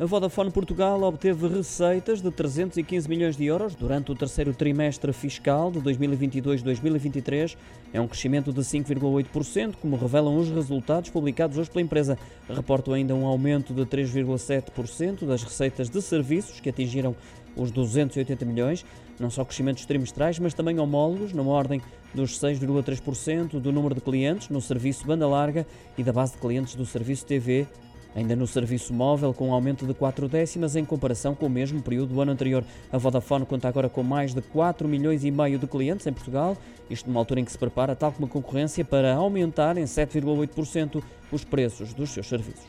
A Vodafone Portugal obteve receitas de 315 milhões de euros durante o terceiro trimestre fiscal de 2022-2023. É um crescimento de 5,8%, como revelam os resultados publicados hoje pela empresa. Reportam ainda um aumento de 3,7% das receitas de serviços, que atingiram os 280 milhões, não só crescimentos trimestrais, mas também homólogos, na ordem dos 6,3% do número de clientes no serviço banda larga e da base de clientes do serviço TV Ainda no serviço móvel, com um aumento de 4 décimas em comparação com o mesmo período do ano anterior. A Vodafone conta agora com mais de 4 milhões e meio de clientes em Portugal, isto numa altura em que se prepara, tal como a concorrência, para aumentar em 7,8% os preços dos seus serviços.